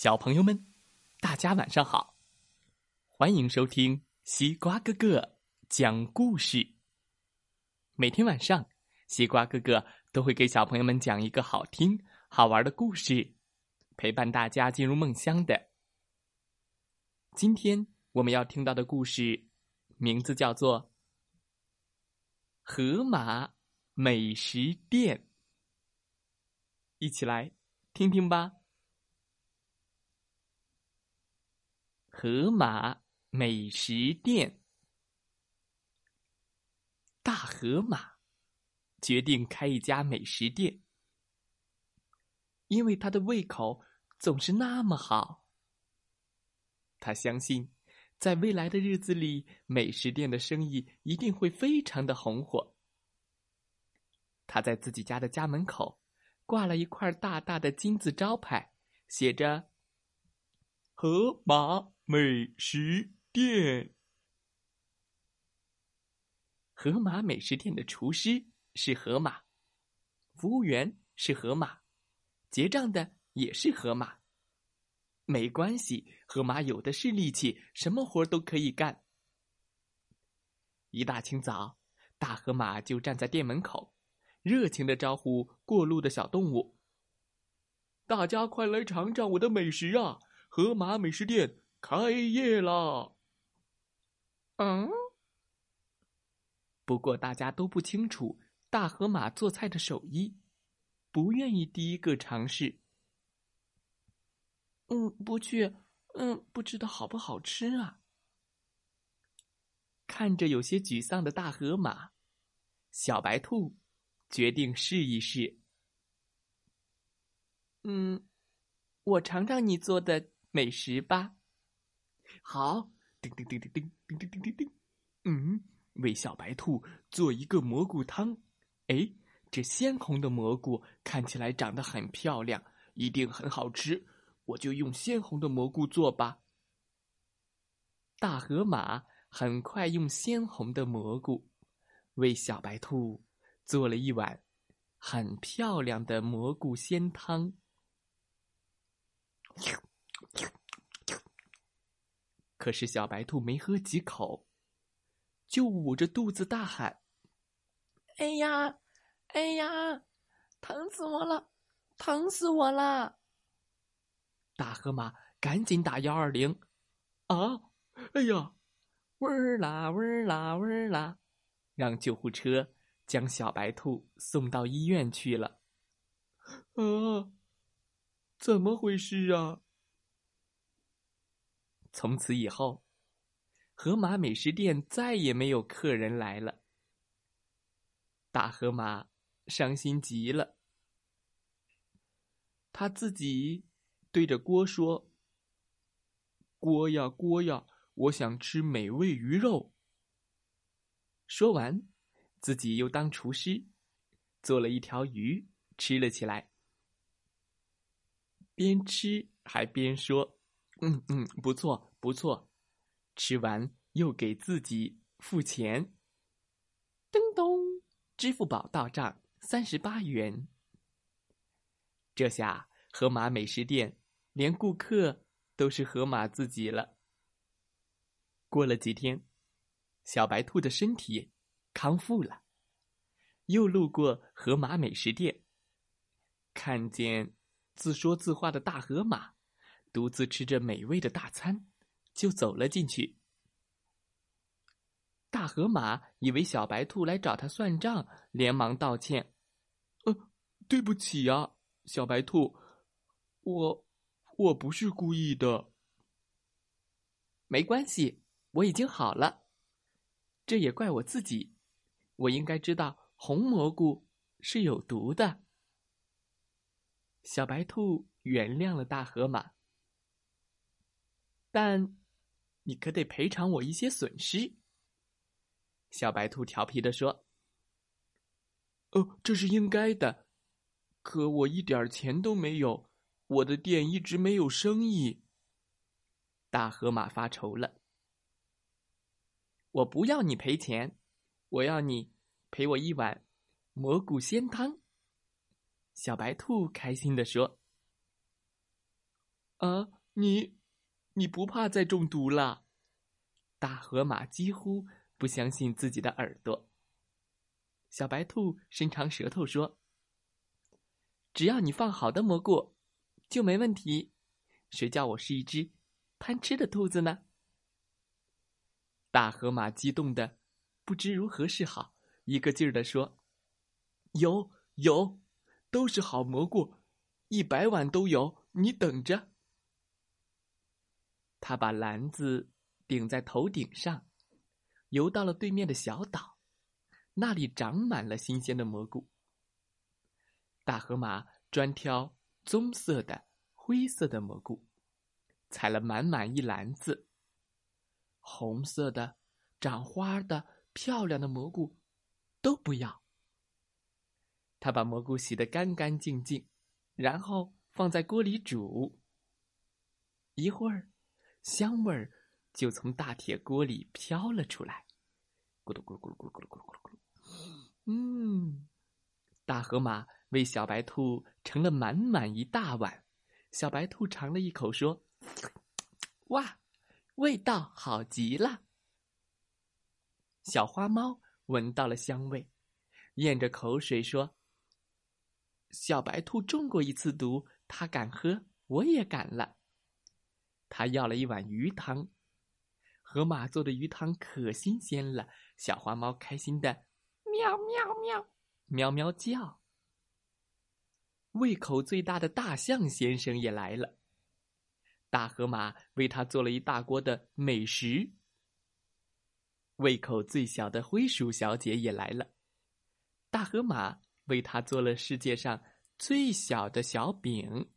小朋友们，大家晚上好！欢迎收听西瓜哥哥讲故事。每天晚上，西瓜哥哥都会给小朋友们讲一个好听、好玩的故事，陪伴大家进入梦乡的。今天我们要听到的故事，名字叫做《河马美食店》，一起来听听吧。河马美食店，大河马决定开一家美食店，因为他的胃口总是那么好。他相信，在未来的日子里，美食店的生意一定会非常的红火。他在自己家的家门口挂了一块大大的金字招牌，写着“河马”。美食店，河马美食店的厨师是河马，服务员是河马，结账的也是河马。没关系，河马有的是力气，什么活都可以干。一大清早，大河马就站在店门口，热情的招呼过路的小动物：“大家快来尝尝我的美食啊！河马美食店。”开业了。嗯，不过大家都不清楚大河马做菜的手艺，不愿意第一个尝试。嗯，不去，嗯，不知道好不好吃啊。看着有些沮丧的大河马，小白兔决定试一试。嗯，我尝尝你做的美食吧。好，叮叮叮叮叮叮叮叮叮叮，嗯，为小白兔做一个蘑菇汤。哎，这鲜红的蘑菇看起来长得很漂亮，一定很好吃。我就用鲜红的蘑菇做吧。大河马很快用鲜红的蘑菇为小白兔做了一碗很漂亮的蘑菇鲜汤。可是小白兔没喝几口，就捂着肚子大喊：“哎呀，哎呀，疼死我了，疼死我了！”大河马赶紧打幺二零，啊，哎呀，味儿啦，味儿啦，味儿啦，让救护车将小白兔送到医院去了。啊，怎么回事啊？从此以后，河马美食店再也没有客人来了。大河马伤心极了，他自己对着锅说：“锅呀锅呀，我想吃美味鱼肉。”说完，自己又当厨师，做了一条鱼吃了起来，边吃还边说。嗯嗯，不错不错，吃完又给自己付钱。叮咚，支付宝到账三十八元。这下河马美食店连顾客都是河马自己了。过了几天，小白兔的身体康复了，又路过河马美食店，看见自说自话的大河马。独自吃着美味的大餐，就走了进去。大河马以为小白兔来找他算账，连忙道歉：“呃，对不起呀，小白兔，我我不是故意的。没关系，我已经好了。这也怪我自己，我应该知道红蘑菇是有毒的。”小白兔原谅了大河马。但，你可得赔偿我一些损失。”小白兔调皮的说。“哦，这是应该的，可我一点钱都没有，我的店一直没有生意。”大河马发愁了。“我不要你赔钱，我要你赔我一碗蘑菇鲜汤。”小白兔开心的说。啊，你，你不怕再中毒了？大河马几乎不相信自己的耳朵。小白兔伸长舌头说：“只要你放好的蘑菇，就没问题。谁叫我是一只贪吃的兔子呢？”大河马激动的不知如何是好，一个劲儿的说：“有有，都是好蘑菇，一百碗都有，你等着。”他把篮子顶在头顶上，游到了对面的小岛，那里长满了新鲜的蘑菇。大河马专挑棕色的、灰色的蘑菇，采了满满一篮子。红色的、长花的、漂亮的蘑菇都不要。他把蘑菇洗得干干净净，然后放在锅里煮。一会儿，香味儿就从大铁锅里飘了出来，咕噜咕噜咕噜咕噜咕噜咕噜咕噜。嗯，大河马为小白兔盛了满满一大碗。小白兔尝了一口，说：“哇！”味道好极了。小花猫闻到了香味，咽着口水说：“小白兔中过一次毒，它敢喝，我也敢了。”他要了一碗鱼汤，河马做的鱼汤可新鲜了。小花猫开心的喵喵喵喵喵叫。胃口最大的大象先生也来了。大河马为他做了一大锅的美食。胃口最小的灰鼠小姐也来了，大河马为他做了世界上最小的小饼。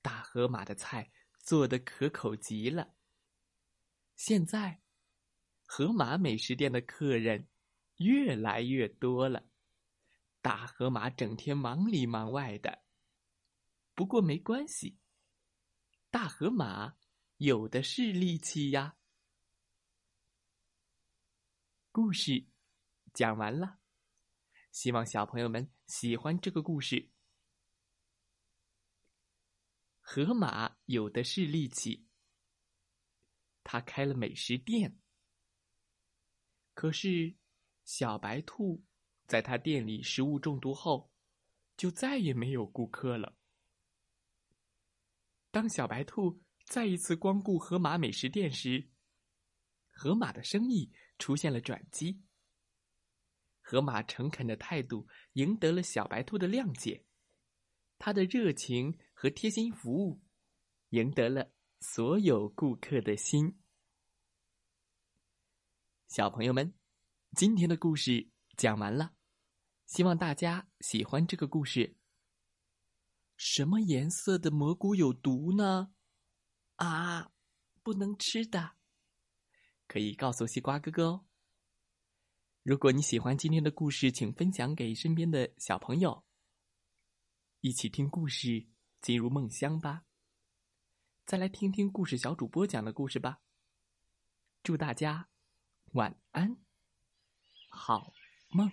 大河马的菜做的可口极了。现在，河马美食店的客人越来越多了，大河马整天忙里忙外的。不过没关系。大河马有的是力气呀。故事讲完了，希望小朋友们喜欢这个故事。河马有的是力气，他开了美食店，可是小白兔在他店里食物中毒后，就再也没有顾客了。当小白兔再一次光顾河马美食店时，河马的生意出现了转机。河马诚恳的态度赢得了小白兔的谅解，他的热情和贴心服务赢得了所有顾客的心。小朋友们，今天的故事讲完了，希望大家喜欢这个故事。什么颜色的蘑菇有毒呢？啊，不能吃的，可以告诉西瓜哥哥哦。如果你喜欢今天的故事，请分享给身边的小朋友，一起听故事，进入梦乡吧。再来听听故事小主播讲的故事吧。祝大家晚安，好梦。